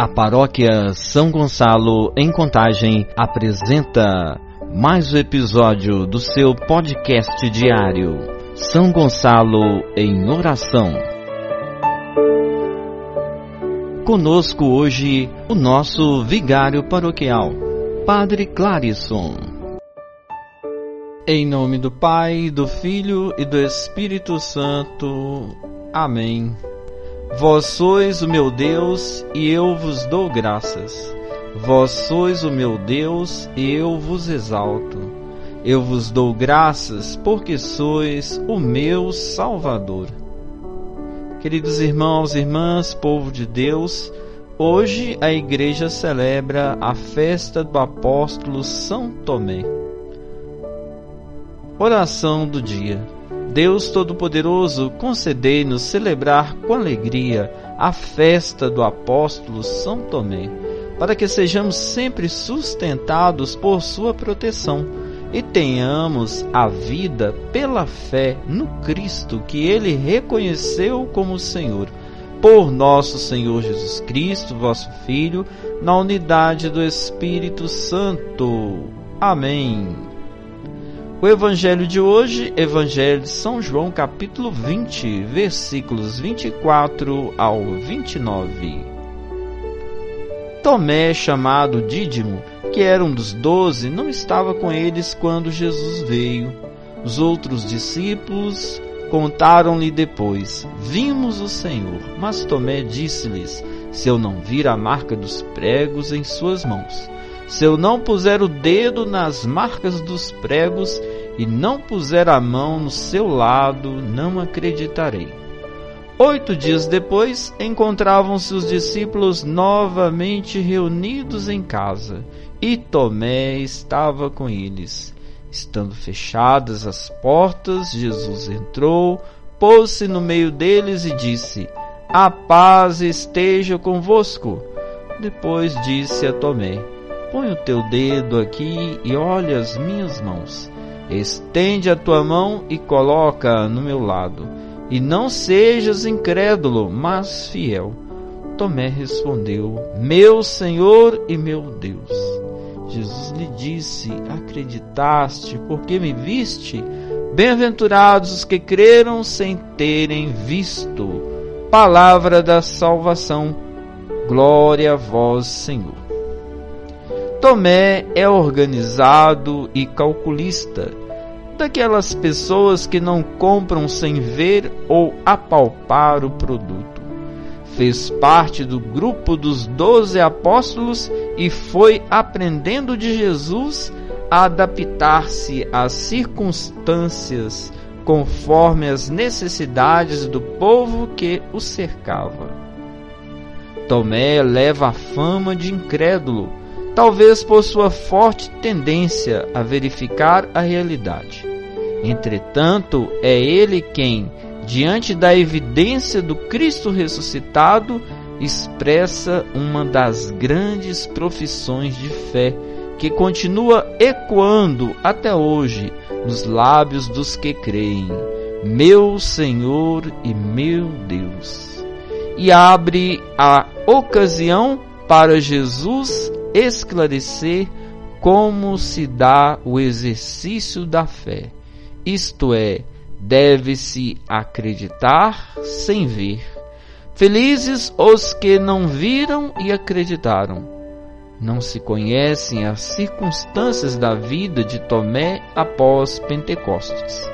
A paróquia São Gonçalo, em Contagem, apresenta mais um episódio do seu podcast diário, São Gonçalo em Oração. Conosco hoje o nosso vigário paroquial, Padre Clarisson. Em nome do Pai, do Filho e do Espírito Santo. Amém. Vós sois o meu Deus e eu vos dou graças. Vós sois o meu Deus e eu vos exalto. Eu vos dou graças porque sois o meu Salvador. Queridos irmãos e irmãs, povo de Deus, hoje a igreja celebra a festa do apóstolo São Tomé. Oração do dia. Deus Todo-Poderoso, concedei-nos celebrar com alegria a festa do apóstolo São Tomé, para que sejamos sempre sustentados por sua proteção e tenhamos a vida pela fé no Cristo que ele reconheceu como Senhor. Por nosso Senhor Jesus Cristo, vosso Filho, na unidade do Espírito Santo. Amém. O evangelho de hoje, Evangelho de São João, capítulo 20, versículos 24 ao 29. Tomé, chamado Dídimo, que era um dos doze, não estava com eles quando Jesus veio. Os outros discípulos contaram-lhe depois: Vimos o Senhor. Mas Tomé disse-lhes: Se eu não vir a marca dos pregos em suas mãos, se eu não puser o dedo nas marcas dos pregos e não puser a mão no seu lado, não acreditarei. Oito dias depois, encontravam-se os discípulos novamente reunidos em casa, e Tomé estava com eles. Estando fechadas as portas, Jesus entrou, pôs-se no meio deles e disse: A paz esteja convosco. Depois disse a Tomé: Põe o teu dedo aqui e olha as minhas mãos. Estende a tua mão e coloca no meu lado. E não sejas incrédulo, mas fiel. Tomé respondeu: Meu Senhor e meu Deus. Jesus lhe disse: Acreditaste porque me viste? Bem-aventurados os que creram sem terem visto. Palavra da salvação. Glória a vós, Senhor. Tomé é organizado e calculista, daquelas pessoas que não compram sem ver ou apalpar o produto. Fez parte do grupo dos doze apóstolos e foi aprendendo de Jesus a adaptar-se às circunstâncias conforme as necessidades do povo que o cercava. Tomé leva a fama de incrédulo talvez por sua forte tendência a verificar a realidade. Entretanto, é ele quem, diante da evidência do Cristo ressuscitado, expressa uma das grandes profissões de fé que continua ecoando até hoje nos lábios dos que creem: Meu Senhor e meu Deus. E abre a ocasião para Jesus esclarecer como se dá o exercício da fé, isto é, deve-se acreditar sem ver. Felizes os que não viram e acreditaram. Não se conhecem as circunstâncias da vida de Tomé após Pentecostes.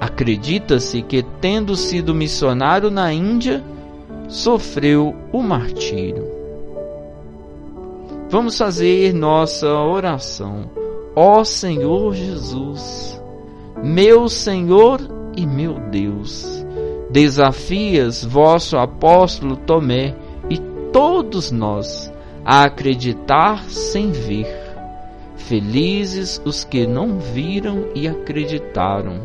Acredita-se que, tendo sido missionário na Índia, sofreu o martírio. Vamos fazer nossa oração. Ó Senhor Jesus, meu Senhor e meu Deus, desafias vosso apóstolo Tomé e todos nós a acreditar sem ver. Felizes os que não viram e acreditaram.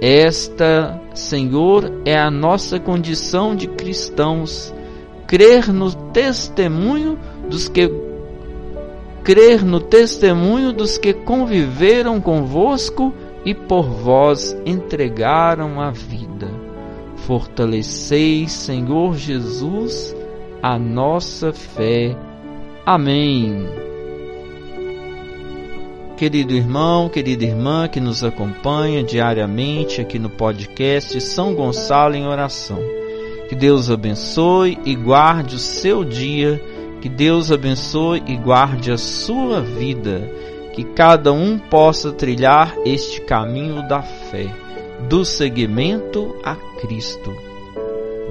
Esta, Senhor, é a nossa condição de cristãos, crer no testemunho dos que crer no testemunho dos que conviveram convosco e por vós entregaram a vida. Fortalecei, Senhor Jesus, a nossa fé. Amém. Querido irmão, querida irmã que nos acompanha diariamente aqui no podcast São Gonçalo em Oração. Que Deus abençoe e guarde o seu dia, que Deus abençoe e guarde a sua vida, que cada um possa trilhar este caminho da fé, do seguimento a Cristo.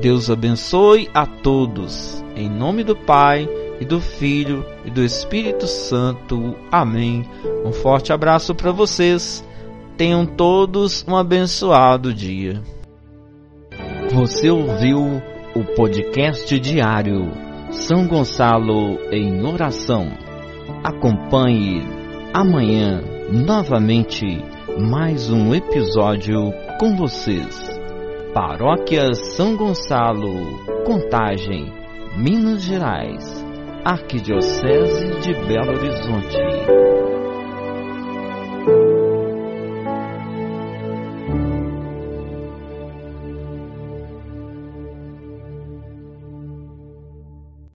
Deus abençoe a todos, em nome do Pai e do Filho e do Espírito Santo. Amém. Um forte abraço para vocês. Tenham todos um abençoado dia. Você ouviu o podcast diário São Gonçalo em Oração. Acompanhe amanhã novamente mais um episódio com vocês. Paróquia São Gonçalo, Contagem, Minas Gerais. Arquidiocese de Belo Horizonte